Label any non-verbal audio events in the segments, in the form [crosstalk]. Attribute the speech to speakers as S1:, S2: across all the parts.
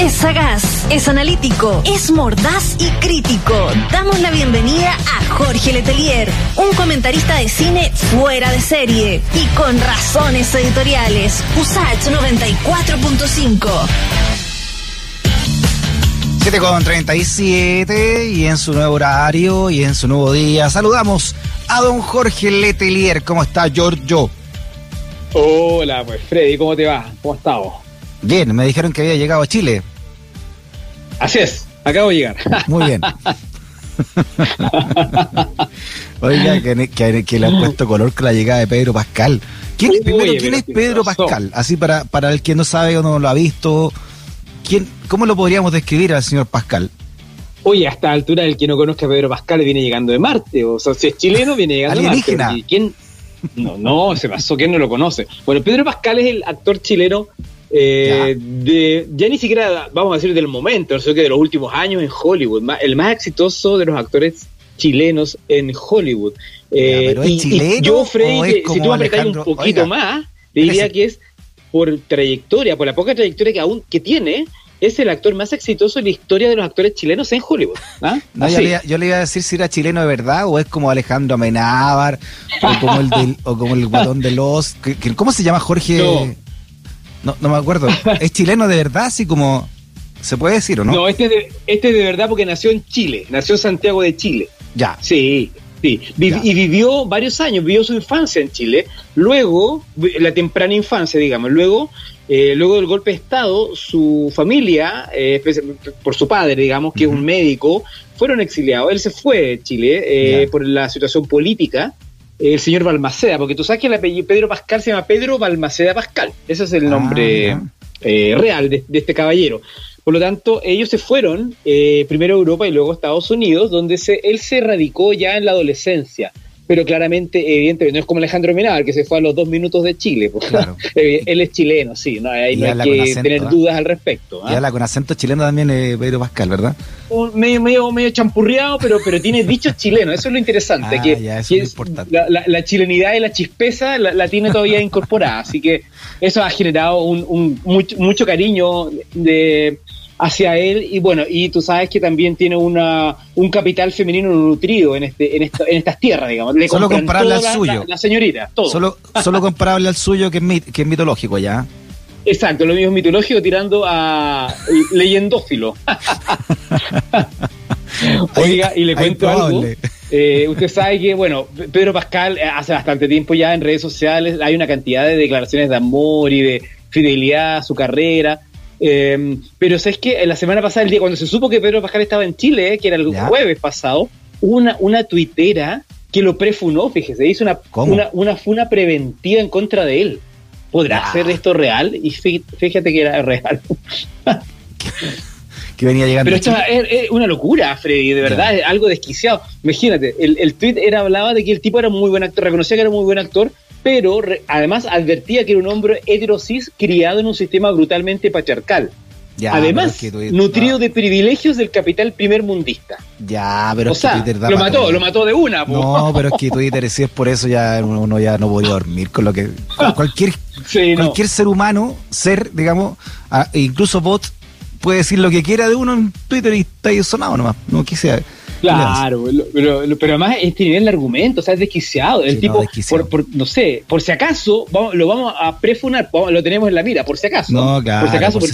S1: Es sagaz, es analítico, es mordaz y crítico. Damos la bienvenida a Jorge Letelier, un comentarista de cine fuera de serie y con razones editoriales. USACH 94.5.
S2: 7 con 37 y en su nuevo horario y en su nuevo día. Saludamos a don Jorge Letelier. ¿Cómo está, Giorgio?
S3: Hola, pues Freddy, ¿cómo te va? ¿Cómo estamos?
S2: Bien, me dijeron que había llegado a Chile.
S3: Así es, acabo de llegar.
S2: Muy bien. [laughs] Oiga, que, que, le han puesto color con la llegada de Pedro Pascal. ¿Quién, primero, ¿quién es Pedro Pascal? Así para, para el que no sabe o no lo ha visto, ¿quién, ¿cómo lo podríamos describir al señor Pascal?
S3: Oye, a esta altura el que no conozca a Pedro Pascal viene llegando de Marte, o sea, si es chileno viene llegando de Marte. ¿Quién? No, no, se pasó, ¿quién no lo conoce? Bueno, Pedro Pascal es el actor chileno eh, ya. de ya ni siquiera vamos a decir del momento, sino que de los últimos años en Hollywood, el más exitoso de los actores chilenos en Hollywood.
S2: Eh, y, chileno,
S3: yo, Freddy, si tú apretas un poquito Oiga, más, te diría que es por trayectoria, por la poca trayectoria que aún que tiene, es el actor más exitoso en la historia de los actores chilenos en Hollywood. ¿ah? [laughs]
S2: No, yo, le, yo, le, iba a decir si era chileno de verdad o es como Alejandro Amenábar o como el del, o como el guatón de los ¿cómo se llama Jorge?
S3: No.
S2: No, no me acuerdo. ¿Es chileno de verdad? Así como. ¿Se puede decir o no?
S3: No, este es, de, este es de verdad porque nació en Chile. Nació en Santiago de Chile.
S2: Ya.
S3: Sí, sí. ya. Y vivió varios años, vivió su infancia en Chile. Luego, la temprana infancia, digamos. Luego, eh, luego del golpe de Estado, su familia, eh, por su padre, digamos, que uh -huh. es un médico, fueron exiliados. Él se fue de Chile eh, por la situación política el señor Balmaceda, porque tú sabes que el apellido Pedro Pascal se llama Pedro Balmaceda Pascal. Ese es el nombre ah, eh, real de, de, este caballero. Por lo tanto, ellos se fueron eh, primero a Europa y luego a Estados Unidos, donde se, él se radicó ya en la adolescencia. Pero claramente, evidentemente, no es como Alejandro Menábar, que se fue a los dos minutos de Chile. Pues. Claro. [laughs] él es chileno, sí, no, ahí no hay que acento, tener ¿eh? dudas al respecto.
S2: ¿eh? Y habla con acento chileno también eh, Pedro Pascal, ¿verdad?
S3: Un, medio, medio, medio champurreado, pero, pero tiene dichos [laughs] chilenos, eso es lo interesante.
S2: Ah,
S3: que,
S2: ya, eso
S3: que
S2: es importante.
S3: La, la, la, chilenidad y la chispeza la, la, tiene todavía incorporada, así que eso ha generado un, un mucho, mucho cariño de hacia él y bueno, y tú sabes que también tiene una, un capital femenino nutrido en este en, esto, en estas tierras, digamos. Le
S2: solo comparable al la, suyo.
S3: La, la, señorita, todo.
S2: Solo, solo comparable al suyo que es, mit, que es mitológico ya.
S3: Exacto, lo mismo es mitológico tirando a leyendófilo. [laughs] Oiga, y le cuento algo. Eh, usted sabe que, bueno, Pedro Pascal eh, hace bastante tiempo ya en redes sociales hay una cantidad de declaraciones de amor y de fidelidad a su carrera. Eh, pero sabes que la semana pasada, el día cuando se supo que Pedro Pascal estaba en Chile, que era el ¿Ya? jueves pasado, una, una tuitera que lo prefunó, fíjese, hizo una, una, una, funa preventiva en contra de él. ¿Podrá ah. ser esto real? Y fíjate que era real. [laughs]
S2: que venía llegando.
S3: Pero esto es, es, una locura, Freddy, de verdad, es algo desquiciado. Imagínate, el, el tweet era, hablaba de que el tipo era muy buen actor, reconocía que era muy buen actor, pero además advertía que era un hombre heterosis criado en un sistema brutalmente patriarcal. Ya, Además, es que nutrido no. de privilegios del capital primer mundista.
S2: Ya, pero
S3: o es sea, que Twitter da lo mató, todo. lo mató de una.
S2: Po. No, pero es que Twitter, si es por eso ya uno ya no podía dormir con lo que [laughs] cualquier sí, cualquier no. ser humano, ser, digamos, incluso bot puede decir lo que quiera de uno en Twitter y está ahí sonado nomás, no quise
S3: Claro, pero, pero, además este nivel de argumento, o sea, es desquiciado. El sí, tipo, no, desquiciado. Por, por, no sé, por si acaso, vamos, lo vamos a prefunar, lo tenemos en la mira, por si acaso.
S2: No, claro.
S3: Por si acaso,
S2: por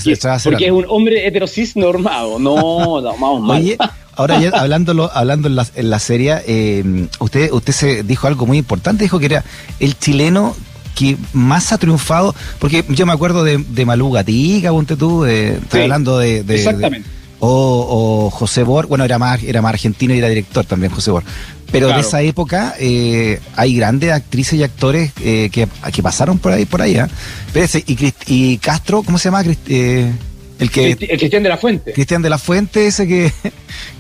S3: porque, es un hombre heterosis normado. No, [laughs] no, vamos mal.
S2: Oye, ahora ya hablándolo, hablando en la, en la serie, eh, usted, usted se dijo algo muy importante, dijo que era el chileno que más ha triunfado, porque yo me acuerdo de, de Malú Gatica, ponte tú, eh, sí, hablando de, de
S3: Exactamente.
S2: De, o, o, José Bor, bueno, era más, era más argentino y era director también José Bor. Pero claro. de esa época eh, hay grandes actrices y actores eh, que, que, pasaron por ahí, por allá. ¿eh? y, y, Castro, ¿cómo se llama?
S3: El que el Cristian de la Fuente.
S2: Cristian de la Fuente, ese que,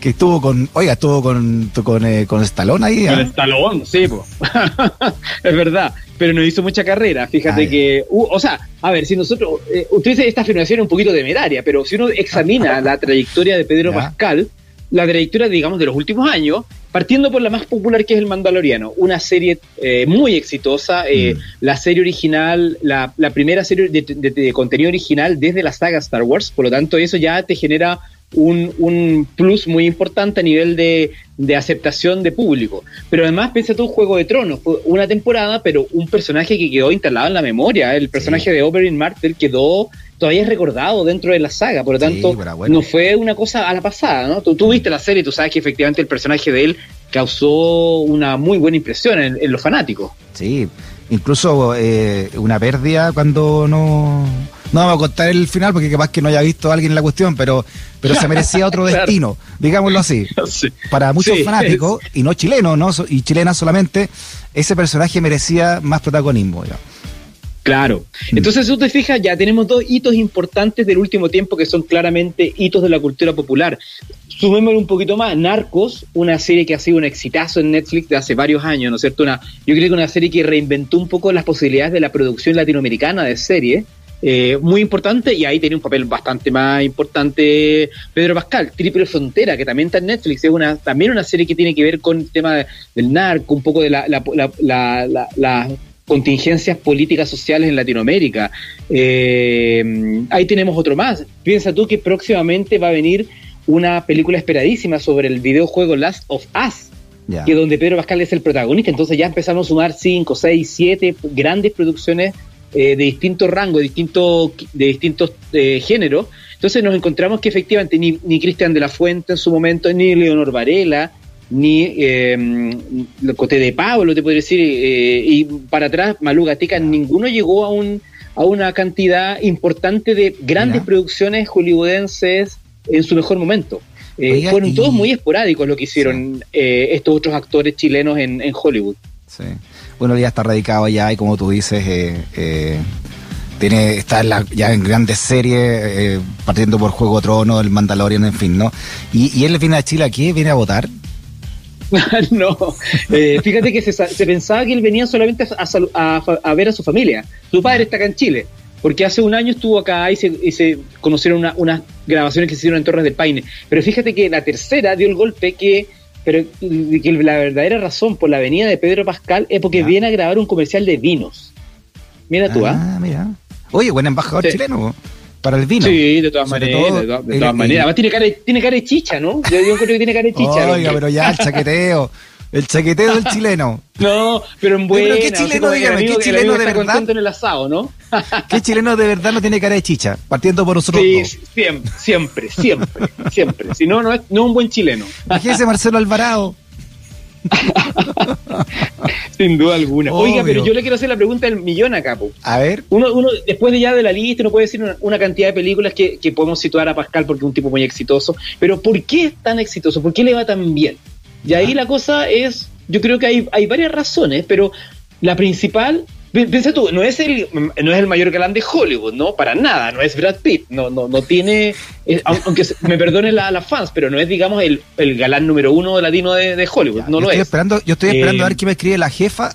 S2: que estuvo con, oiga, estuvo con con, eh, con Stallone ahí.
S3: Con ¿eh? Stallone, sí, pues. [laughs] es verdad. Pero no hizo mucha carrera. Fíjate ah, que, uh, o sea, a ver, si nosotros, eh, usted dice esta afirmación un poquito temeraria, pero si uno examina [laughs] la trayectoria de Pedro ¿Ya? Pascal, la trayectoria, digamos, de los últimos años, partiendo por la más popular que es El Mandaloriano, una serie eh, muy exitosa, eh, mm. la serie original, la, primera serie de, contenido original desde la saga Star Wars, por lo tanto eso ya te genera un, un plus muy importante a nivel de, de, aceptación de público. Pero además, piensa tú, Juego de Tronos, fue una temporada, pero un personaje que quedó instalado en la memoria, el personaje de Oberyn Martell quedó todavía es recordado dentro de la saga, por lo tanto, no fue una cosa a la pasada, ¿no? Tú, viste la serie y tú sabes que efectivamente el personaje de él causó una muy buena impresión en, los fanáticos.
S2: Sí, incluso eh, una pérdida cuando no... No vamos a contar el final porque capaz que no haya visto a alguien en la cuestión, pero, pero se merecía otro [laughs] destino, digámoslo así. Para muchos fanáticos, y no chilenos, ¿no? y chilenas solamente, ese personaje merecía más protagonismo.
S3: Claro. Mm. Entonces, si tú te fijas, ya tenemos dos hitos importantes del último tiempo que son claramente hitos de la cultura popular. Sumémosle un poquito más, Narcos, una serie que ha sido un exitazo en Netflix de hace varios años, ¿no es cierto? Una, yo creo que una serie que reinventó un poco las posibilidades de la producción latinoamericana de series. Eh, muy importante y ahí tiene un papel bastante más importante Pedro Pascal, Triple Frontera, que también está en Netflix, es una también una serie que tiene que ver con el tema del narco, un poco de la, la, la, la contingencias políticas sociales en Latinoamérica. Eh, ahí tenemos otro más. Piensa tú que próximamente va a venir una película esperadísima sobre el videojuego Last of Us, que donde Pedro Pascal es el protagonista. Entonces ya empezamos a sumar 5, 6, 7 grandes producciones eh, de distintos rangos, de distintos, de distintos eh, géneros. Entonces nos encontramos que efectivamente ni, ni Cristian de la Fuente en su momento, ni Leonor Varela, ni eh, Coté de Pablo, te podría decir, eh, y para atrás, Malú Gatica, ninguno llegó a, un, a una cantidad importante de grandes producciones hollywoodenses en su mejor momento. Eh, fueron todos muy esporádicos lo que hicieron eh, estos otros actores chilenos en, en, Hollywood.
S2: Sí. Bueno, ya está radicado ya y como tú dices, tiene está ya en grandes series, partiendo por Juego de Tronos, El Mandalorian, en fin, ¿no? Y, y él viene a Chile aquí, viene a votar. [laughs]
S3: no, eh, fíjate que se, pensaba que él venía solamente a, ver a su familia. Su padre está acá en Chile, porque hace un año estuvo acá y se, conocieron unas grabaciones que se hicieron en Torres del Paine. Pero fíjate que la tercera dio el golpe que, pero, que la verdadera razón por la venida de Pedro Pascal es porque viene a grabar un comercial de vinos. Mira tú, ¿ah?
S2: ¿eh? mira. Oye, buen embajador chileno para el vino.
S3: Sí, de todas maneras. de, todas maneras. Además, tiene cara, tiene cara de chicha, ¿no? Yo, yo creo que tiene cara de chicha.
S2: Oiga, pero ya el chaqueteo. El chaqueteo del chileno. [laughs]
S3: No, pero en buena.
S2: Pero qué chileno, dígame, qué chileno de verdad.
S3: en el asado, ¿no? [laughs]
S2: ¿Qué chileno de verdad no tiene cara de chicha? Partiendo por nosotros.
S3: Sí, siempre, siempre, siempre, siempre. Si no, no es, no un buen chileno.
S2: Imagínese Marcelo Alvarado. [laughs]
S3: Sin duda alguna. Oiga, pero yo le quiero hacer la pregunta del millón acá. Po.
S2: A ver.
S3: Uno, uno, después de ya de la lista, uno puede decir una, cantidad de películas que, que, podemos situar a Pascal porque es un tipo muy exitoso. Pero ¿por qué es tan exitoso? ¿Por qué le va tan bien? Y ahí la cosa es, yo creo que hay, hay varias razones, pero la principal Piensa tú, no es el no es el mayor galán de Hollywood, ¿no? Para nada, no es Brad Pitt, no, no, no tiene, aunque me perdonen las fans, pero no es, digamos, el, el galán número uno latino de, de Hollywood, no lo es.
S2: Esperando, yo estoy esperando a ver eh, que me escribe la jefa,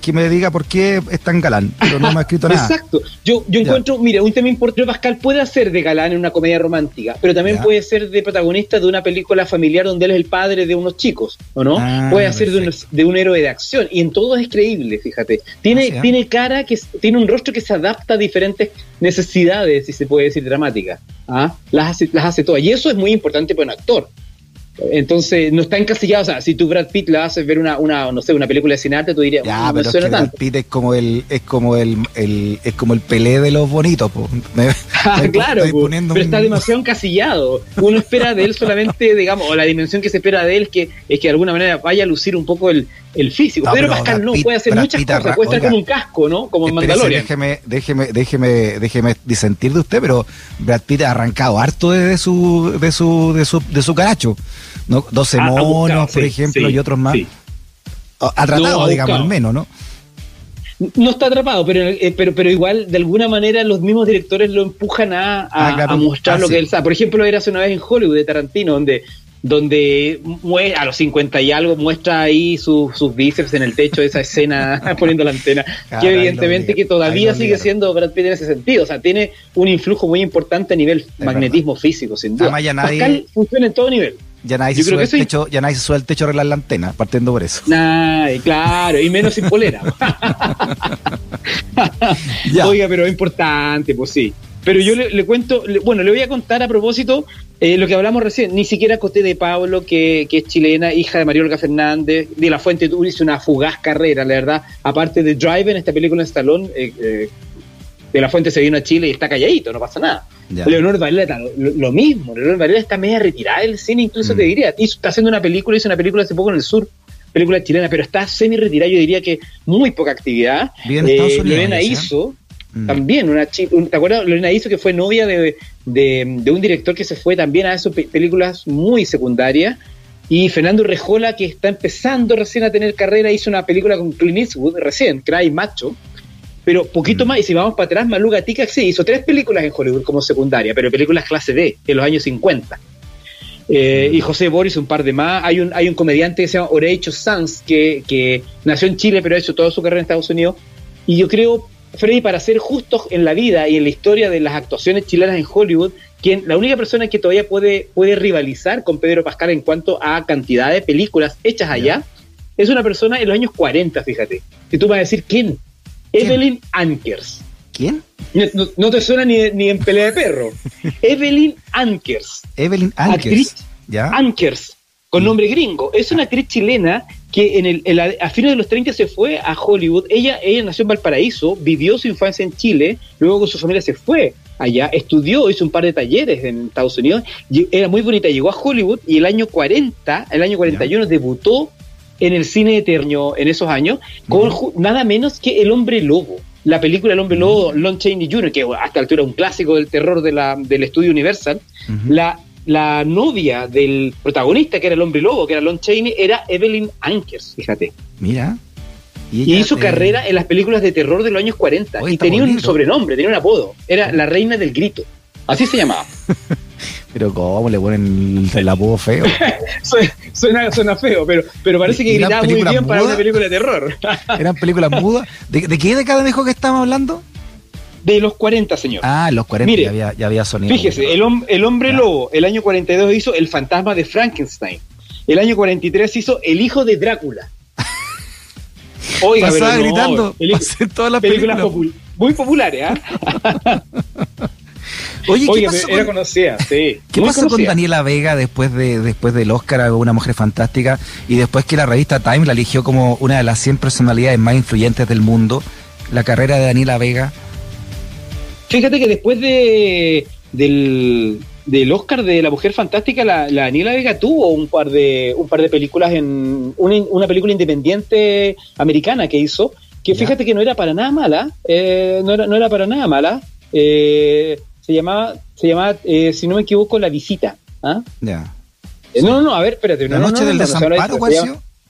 S2: que me diga por qué es tan galán, pero no me ha escrito nada.
S3: Exacto, yo, yo encuentro, mira, un tema importante, Pascal puede hacer de galán en una comedia romántica, pero también puede ser de protagonista de una película familiar donde él es el padre de unos chicos, ¿o no? Ah, puede hacer de un, de un, héroe de acción, y en todo es creíble, fíjate. Tiene, ah, tiene cara que tiene un rostro que se adapta a diferentes necesidades, si se puede decir, dramáticas. ¿ah? Las, hace, las hace todas. Y eso es muy importante para un actor. Entonces, no está encasillado. O sea, si tú Brad Pitt le haces ver una, una, no sé, una película de cine arte, tú dirías,
S2: ya, pero suena Brad Pitt es como el, es como el, el, es como el pelé de los bonitos, [laughs]
S3: ah, claro, pero está demasiado encasillado. Uno espera de él solamente, [laughs] digamos, o la dimensión que se espera de él es que, es que de alguna manera vaya a lucir un poco el, el físico. Pedro Pascal no puede hacer muchas cosas, puede estar como un casco, ¿no? Como en Mandalorian.
S2: Déjeme, déjeme, déjeme, déjeme disentir de usted, pero Brad Pitt ha arrancado harto de su, de su, de su, de su caracho. ¿no? 12 ah, monos, por ejemplo, y otros más. Atrapado, digamos, al menos, ¿no?
S3: No está atrapado, pero, eh, pero, pero igual, de alguna manera, los mismos directores lo empujan a, a, ah, mostrar lo que él sabe. Por ejemplo, era hace una vez en Hollywood de Tarantino, donde donde a los 50 y algo muestra ahí sus bíceps en el techo esa escena [laughs] poniendo la antena, que evidentemente que todavía sigue siendo Brad Pitt en ese sentido, o sea, tiene un influjo muy importante a nivel magnetismo físico, sin duda. Pascal funciona en todo nivel.
S2: Ya nadie, se sube el techo, ya nadie se sube el techo a arreglar la antena, partiendo por eso.
S3: Nah, claro, y menos sin polera. [laughs] [laughs] Oiga, pero es importante, pues sí. Pero yo le, cuento, bueno, le voy a contar a propósito eh, lo que hablamos recién. Ni siquiera Coté de Pablo, que, es chilena, hija de María Olga Fernández, de La Fuente tú hizo una fugaz carrera, la verdad. Aparte de Drive en esta película en Stallone, eh, eh, de La Fuente se vino a Chile y está calladito, no pasa nada. Leonor Varela, lo, mismo. Leonor Varela está media retirada del cine, incluso te mm. diría. está haciendo una película, hizo una película hace poco en el sur, película chilena, pero está semi retirada, yo diría que muy poca actividad. Bien, Lorena hizo Mm. También una chica, ¿te acuerdas? Lorena hizo que fue novia de, un director que se fue también a esas películas muy secundarias. Y Fernando Rejola, que está empezando recién a tener carrera, hizo una película con Clint Eastwood recién, Cry Macho. Pero poquito mm. más, y si vamos para atrás, Malu Gatica sí, hizo tres películas en Hollywood como secundaria, pero películas clase D, en los años 50. Eh, y José Boris, un par de más. Hay un, hay un comediante que se llama Oreicho Sanz, que, que nació en Chile, pero ha hecho toda su carrera en Estados Unidos. Y yo creo, Freddy, para ser justos en la vida y en la historia de las actuaciones chilenas en Hollywood, quien, la única persona que todavía puede, puede rivalizar con Pedro Pascal en cuanto a cantidad de películas hechas allá, es una persona en los años 40, fíjate. Y tú vas a decir, ¿quién? Evelyn Ankers.
S2: ¿Quién?
S3: No, te suena ni, ni, en pelea de perro. [laughs] Evelyn Ankers.
S2: Evelyn Ankers. ¿Ya?
S3: Ankers, con nombre gringo. Es una actriz chilena que en el, a fines de los 30 se fue a Hollywood. Ella, ella nació en Valparaíso, vivió su infancia en Chile, luego con su familia se fue allá, estudió, hizo un par de talleres en Estados Unidos, era muy bonita, llegó a Hollywood y el año 40, el año 41 debutó en el cine eterno en esos años con nada menos que El Hombre Lobo. La película El Hombre Lobo, Lon Chaney Jr., que hasta altura un clásico del terror de la, del estudio Universal, la la novia del protagonista, que era el hombre lobo, que era Lon Chaney, era Evelyn Ankers, fíjate.
S2: Mira.
S3: Y, hizo carrera en las películas de terror de los años 40. y tenía un sobrenombre, tenía un apodo. Era la reina del grito. Así se llamaba. [laughs]
S2: pero ¿cómo le ponen el, apodo feo? [laughs]
S3: suena, suena, feo, pero, pero parece que gritaba muy bien para una película de terror. [laughs]
S2: ¿Eran películas mudas? ¿De, ¿De qué década dijo que estábamos hablando?
S3: De los 40, señor.
S2: Ah, los 40 Mire, ya, había, ya había sonido.
S3: Fíjese, el, el hombre lobo, el año 42 hizo El fantasma de Frankenstein. El año 43 hizo El hijo de Drácula. [laughs]
S2: Oiga, Pasaba pero gritando todas las películas,
S3: muy populares, [laughs] ¿ah?
S2: Oye, ¿qué pasó
S3: era conocida, sí.
S2: ¿Qué pasó con Daniela Vega después de después del Oscar a Una Mujer Fantástica y después que la revista Time la eligió como una de las 100 personalidades más influyentes del mundo? La carrera de Daniela Vega
S3: Fíjate que después de del, del Oscar de la Mujer Fantástica, la, la, Daniela Vega tuvo un par de un par de películas en una, película independiente americana que hizo, que fíjate que no era para nada mala, eh, no, era, no era para nada mala. Eh, se llamaba, se llamaba eh, si no me equivoco, La Visita. ¿ah?
S2: Ya.
S3: No, no, no, a ver, espérate.
S2: ¿La Noche del Desamparo,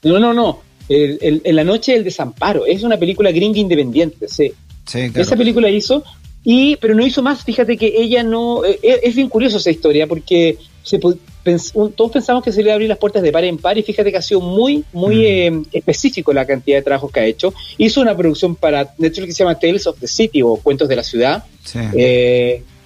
S3: No, no, no. en la Noche del Desamparo. Es una película gringa independiente, sí. Sí, claro. Esa película hizo y, pero no hizo más, fíjate que ella no... Eh, eh, es bien curioso esa historia porque se, todos pensamos que se le abrir las puertas de par en par y fíjate que ha sido muy, muy mm. eh, específico la cantidad de trabajos que ha hecho. Hizo una producción para Netflix que se llama Tales of the City o Cuentos de la Ciudad.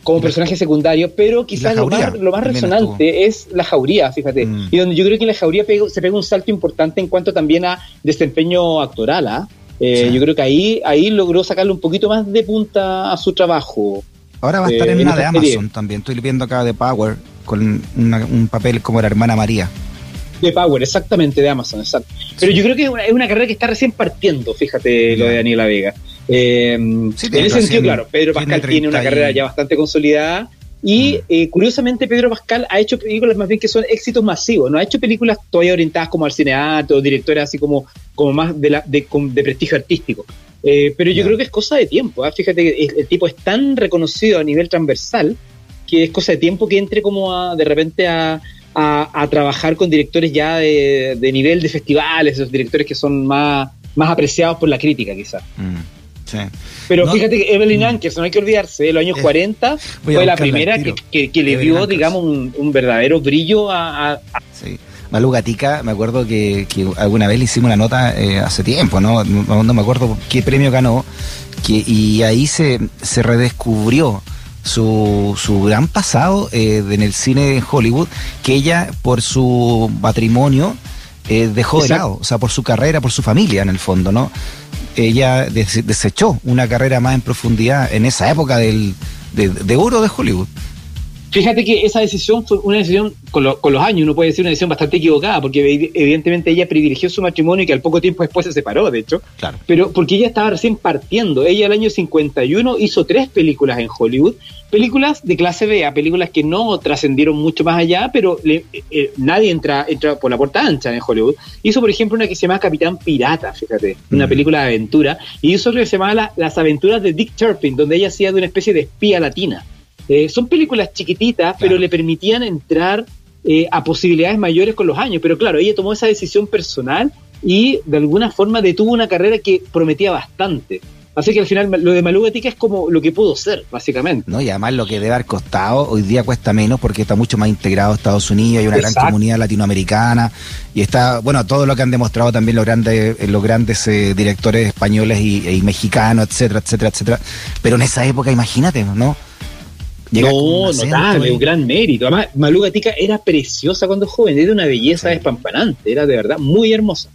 S3: como personaje secundario, pero quizás lo más, lo más resonante es la jauría, fíjate. Mm. Y donde yo creo que la jauría se pega un salto importante en cuanto también a desempeño actoral, ¿ah? Eh, yo creo que ahí, ahí logró sacarle un poquito más de punta a su trabajo.
S2: Ahora va a estar en eh, una de Amazon también. Estoy viendo acá de Power con un papel como la hermana María.
S3: De Power, exactamente, de Amazon, exacto. Pero yo creo que es una, carrera que está recién partiendo, fíjate lo de Daniela Vega. Eh, en ese sentido, claro, Pedro Pascal tiene una carrera ya bastante consolidada y mm. eh, curiosamente Pedro Pascal ha hecho películas más bien que son éxitos masivos, no ha hecho películas todavía orientadas como al cinearte o directores así como, como más de, la, de, prestigio artístico. Eh, pero yo creo que es cosa de tiempo, ¿ah? fíjate que el, tipo es tan reconocido a nivel transversal que es cosa de tiempo que entre como de repente a, a, trabajar con directores ya de, nivel de festivales, esos directores que son más, más apreciados por la crítica quizás. Mm. Pero fíjate que Evelyn mm. Ankers, no hay que olvidarse, de los años 40 fue la primera que, le dio, digamos, un, verdadero brillo a...
S2: Sí. Malu Gatica, me acuerdo que, alguna vez le hicimos una nota eh, hace tiempo, ¿no? ¿no? me acuerdo qué premio ganó, que, y ahí se, se redescubrió su, su gran pasado eh, en el cine en Hollywood, que ella por su matrimonio eh, dejó de lado, o sea, por su carrera, por su familia en el fondo, ¿no? Ella desechó una carrera más en profundidad en esa época del, de, oro de Hollywood.
S3: Fíjate que esa decisión fue una decisión, con, los años, uno puede decir una decisión bastante equivocada, porque evidentemente ella privilegió su matrimonio y que al poco tiempo después se separó, de hecho. Claro. Pero porque ella estaba recién partiendo. Ella el año 51 hizo tres películas en Hollywood, películas de clase B, a películas que no trascendieron mucho más allá, pero eh, eh, nadie entra, entra por la puerta ancha en Hollywood. Hizo, por ejemplo, una que se llama Capitán Pirata, fíjate, una mm. película de aventura, y hizo otra que se llamaba Las aventuras de Dick Turpin, donde ella hacía de una especie de espía latina. Eh, son películas chiquititas, pero le permitían entrar eh, a posibilidades mayores con los años. Pero claro, ella tomó esa decisión personal y de alguna forma detuvo una carrera que prometía bastante. Así que al final lo de Malú es como lo que pudo ser, básicamente.
S2: No, y además lo que debe haber costado hoy día cuesta menos porque está mucho más integrado Estados Unidos, hay una gran comunidad latinoamericana y está, bueno, todo lo que han demostrado también los grandes, los grandes eh, directores españoles y, y, mexicanos, etcétera, etcétera, etcétera. Pero en esa época, imagínate, ¿no?
S3: No, notable, un gran mérito. Además, Malú Gatica era preciosa cuando joven, era una belleza despampanante, era de verdad muy hermosa.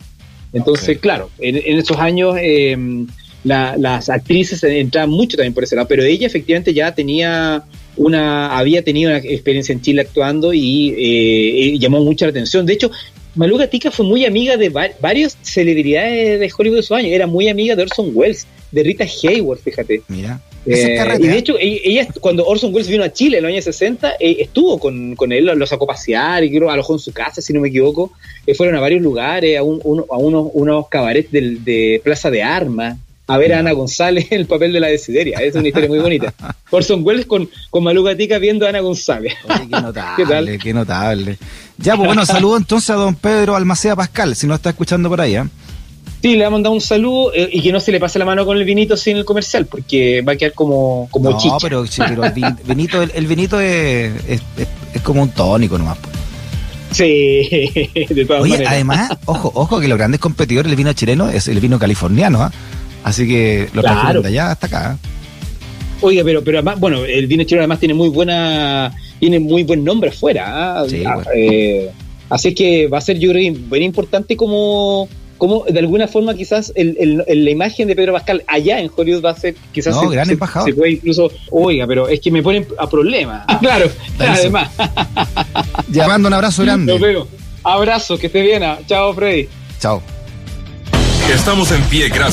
S3: Entonces, claro, en, esos años em, las actrices entraban mucho también por ese lado, pero ella efectivamente ya tenía una, había tenido una experiencia en Chile actuando y eh, llamó mucho la atención. De hecho, Malú Gatica fue muy amiga de varias celebridades de Hollywood de esos años, era muy amiga de Orson Welles, de Rita Hayworth, fíjate. Mira. Eh, y de hecho, ella, cuando Orson Welles vino a Chile en los años 60, eh, estuvo con, él, lo sacó a pasear y creo alojó en su casa, si no me equivoco. Eh, fueron a varios lugares, a, un, a unos, unos cabarets de, Plaza de Armas, a ver a Ana González en el papel de la Desideria. Es una historia muy bonita. Orson Welles con, con Malu Gatica viendo a Ana González.
S2: qué notable, [laughs] ¿Qué, notable. Ya, pues bueno, saludo entonces a don Pedro Almacea Pascal, si no está escuchando por ahí. ¿eh?
S3: Sí, le ha mandado un saludo eh, y que no se le pase la mano con el vinito sin el comercial, porque va a quedar como, como no,
S2: pero, pero el [laughs] vinito, el, vinito es, es, como un tónico nomás. Pues.
S3: Sí, [laughs]
S2: de todas Oye, además, ojo, ojo que los grandes competidores del vino chileno es el vino californiano, ¿ah? Así que lo claro. de allá hasta acá.
S3: Oiga, pero, pero además, bueno, el vino chileno además tiene muy buena, tiene muy buen nombre afuera. ¿ah? Sí, eh, así que va a ser, yo creo, bien importante como como de alguna forma quizás el, la imagen de Pedro Pascal allá en Hollywood va a ser quizás
S2: no, se, gran embajador.
S3: se, puede incluso oiga pero es que me ponen a problema. Ah, claro además. [laughs]
S2: Llamando un abrazo grande.
S3: Nos abrazo que esté bien. Chao Freddy.
S2: Chao.
S4: Estamos en pie gracias